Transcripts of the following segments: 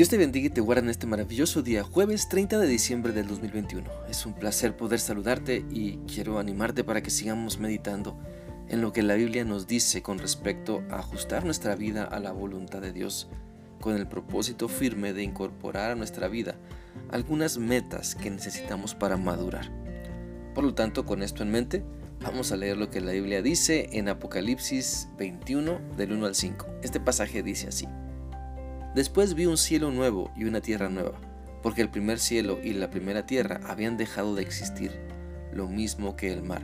Dios te bendiga y te guarde en este maravilloso día, jueves 30 de diciembre del 2021. Es un placer poder saludarte y quiero animarte para que sigamos meditando en lo que la Biblia nos dice con respecto a ajustar nuestra vida a la voluntad de Dios, con el propósito firme de incorporar a nuestra vida algunas metas que necesitamos para madurar. Por lo tanto, con esto en mente, vamos a leer lo que la Biblia dice en Apocalipsis 21 del 1 al 5. Este pasaje dice así. Después vi un cielo nuevo y una tierra nueva, porque el primer cielo y la primera tierra habían dejado de existir, lo mismo que el mar.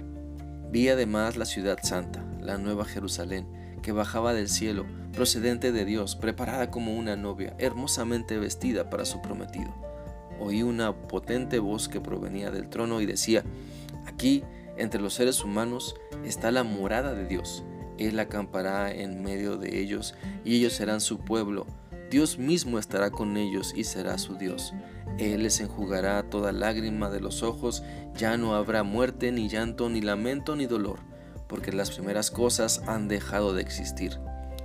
Vi además la ciudad santa, la nueva Jerusalén, que bajaba del cielo, procedente de Dios, preparada como una novia, hermosamente vestida para su prometido. Oí una potente voz que provenía del trono y decía, aquí, entre los seres humanos, está la morada de Dios. Él acampará en medio de ellos y ellos serán su pueblo Dios mismo estará con ellos y será su Dios. Él les enjugará toda lágrima de los ojos, ya no habrá muerte, ni llanto, ni lamento, ni dolor, porque las primeras cosas han dejado de existir.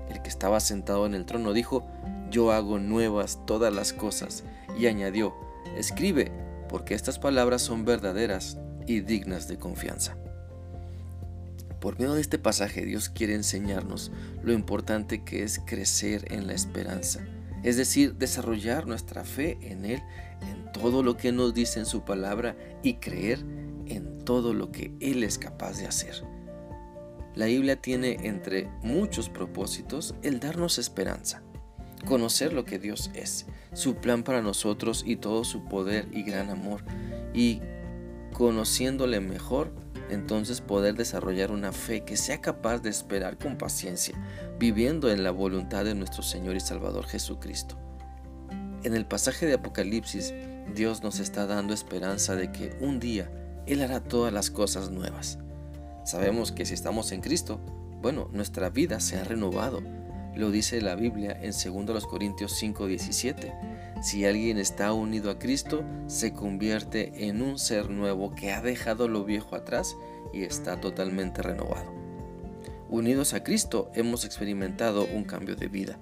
El que estaba sentado en el trono dijo, Yo hago nuevas todas las cosas, y añadió, Escribe, porque estas palabras son verdaderas y dignas de confianza. Por medio de este pasaje Dios quiere enseñarnos lo importante que es crecer en la esperanza, es decir, desarrollar nuestra fe en Él, en todo lo que nos dice en su palabra y creer en todo lo que Él es capaz de hacer. La Biblia tiene entre muchos propósitos el darnos esperanza, conocer lo que Dios es, su plan para nosotros y todo su poder y gran amor, y conociéndole mejor, entonces poder desarrollar una fe que sea capaz de esperar con paciencia, viviendo en la voluntad de nuestro Señor y Salvador Jesucristo. En el pasaje de Apocalipsis, Dios nos está dando esperanza de que un día Él hará todas las cosas nuevas. Sabemos que si estamos en Cristo, bueno, nuestra vida se ha renovado. Lo dice la Biblia en 2 Corintios 5:17. Si alguien está unido a Cristo, se convierte en un ser nuevo que ha dejado lo viejo atrás y está totalmente renovado. Unidos a Cristo hemos experimentado un cambio de vida.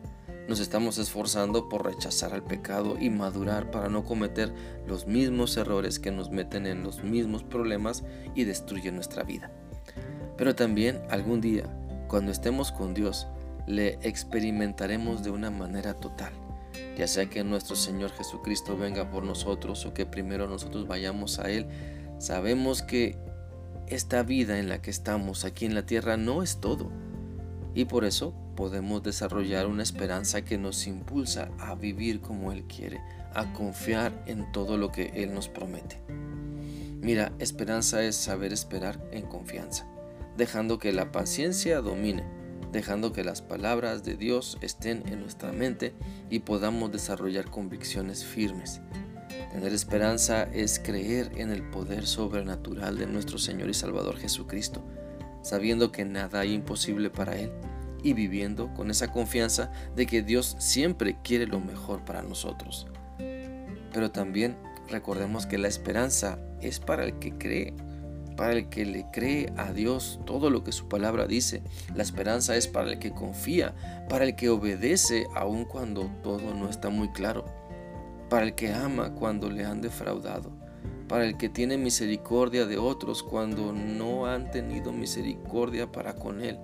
Nos estamos esforzando por rechazar al pecado y madurar para no cometer los mismos errores que nos meten en los mismos problemas y destruyen nuestra vida. Pero también algún día, cuando estemos con Dios, le experimentaremos de una manera total ya sea que nuestro Señor Jesucristo venga por nosotros o que primero nosotros vayamos a Él, sabemos que esta vida en la que estamos aquí en la tierra no es todo. Y por eso podemos desarrollar una esperanza que nos impulsa a vivir como Él quiere, a confiar en todo lo que Él nos promete. Mira, esperanza es saber esperar en confianza, dejando que la paciencia domine dejando que las palabras de Dios estén en nuestra mente y podamos desarrollar convicciones firmes. Tener esperanza es creer en el poder sobrenatural de nuestro Señor y Salvador Jesucristo, sabiendo que nada hay imposible para Él y viviendo con esa confianza de que Dios siempre quiere lo mejor para nosotros. Pero también recordemos que la esperanza es para el que cree para el que le cree a Dios todo lo que su palabra dice. La esperanza es para el que confía, para el que obedece aun cuando todo no está muy claro, para el que ama cuando le han defraudado, para el que tiene misericordia de otros cuando no han tenido misericordia para con él.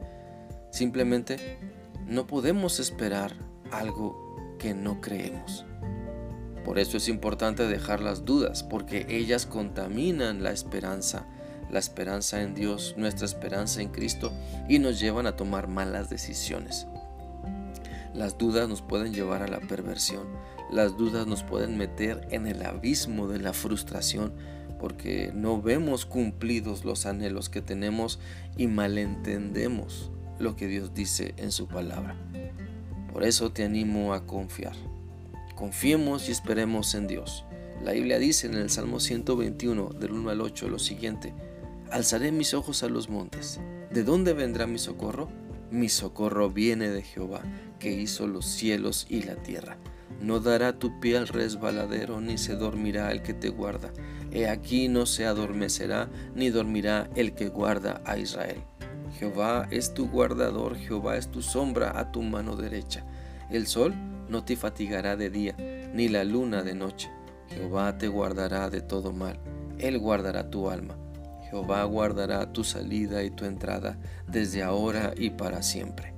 Simplemente no podemos esperar algo que no creemos. Por eso es importante dejar las dudas, porque ellas contaminan la esperanza la esperanza en Dios, nuestra esperanza en Cristo y nos llevan a tomar malas decisiones. Las dudas nos pueden llevar a la perversión, las dudas nos pueden meter en el abismo de la frustración porque no vemos cumplidos los anhelos que tenemos y malentendemos lo que Dios dice en su palabra. Por eso te animo a confiar. Confiemos y esperemos en Dios. La Biblia dice en el Salmo 121 del 1 al 8 lo siguiente, Alzaré mis ojos a los montes. ¿De dónde vendrá mi socorro? Mi socorro viene de Jehová, que hizo los cielos y la tierra. No dará tu pie al resbaladero, ni se dormirá el que te guarda. He aquí no se adormecerá, ni dormirá el que guarda a Israel. Jehová es tu guardador, Jehová es tu sombra a tu mano derecha. El sol no te fatigará de día, ni la luna de noche. Jehová te guardará de todo mal, Él guardará tu alma. Jehová guardará tu salida y tu entrada desde ahora y para siempre.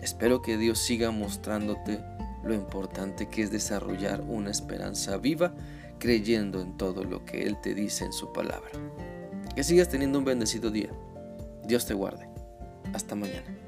Espero que Dios siga mostrándote lo importante que es desarrollar una esperanza viva creyendo en todo lo que Él te dice en su palabra. Que sigas teniendo un bendecido día. Dios te guarde. Hasta mañana.